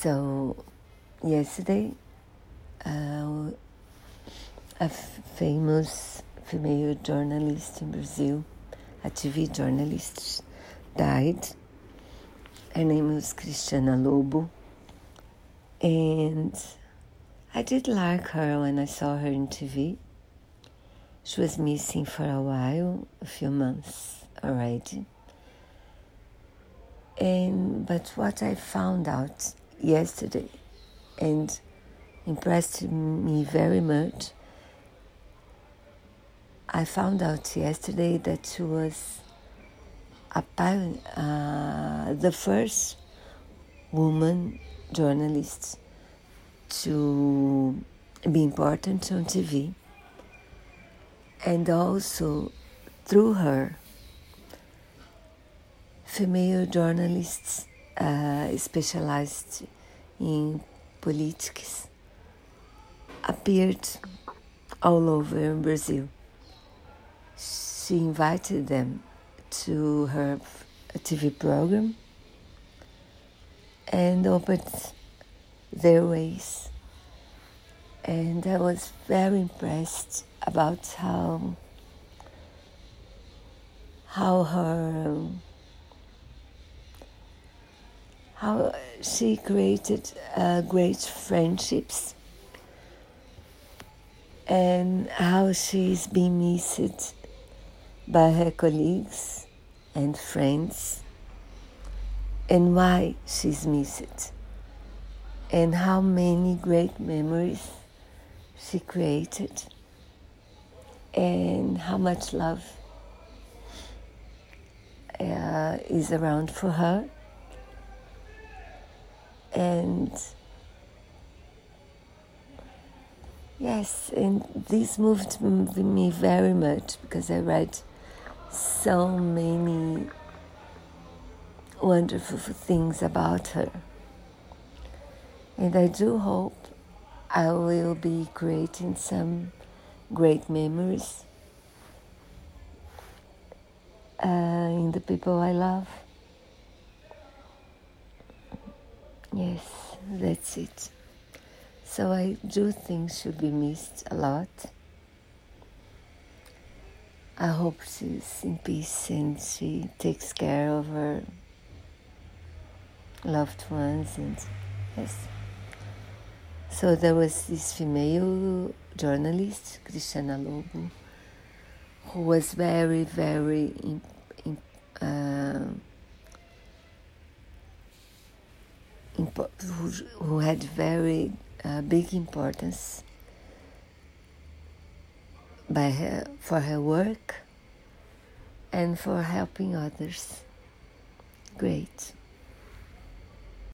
So, yesterday, uh, a famous female journalist in Brazil, a TV journalist, died. Her name was Cristiana Lobo. And I did like her when I saw her in TV. She was missing for a while, a few months already. And but what I found out yesterday and impressed me very much. I found out yesterday that she was apparent, uh, the first woman journalist to be important on TV. And also, through her, female journalists uh, specialized in politics appeared all over Brazil. She invited them to her TV program and opened their ways. And I was very impressed about how how her how she created uh, great friendships and how she's been missed by her colleagues and friends and why she's missed and how many great memories she created and how much love uh, is around for her and yes, and this moved me very much because I read so many wonderful things about her. And I do hope I will be creating some great memories uh, in the people I love. Yes, that's it. So I do think she'll be missed a lot. I hope she's in peace and she takes care of her loved ones and yes. So there was this female journalist, Cristiana Lobo, who was very, very in, in, uh, who, who had very uh, big importance by her, for her work and for helping others. Great.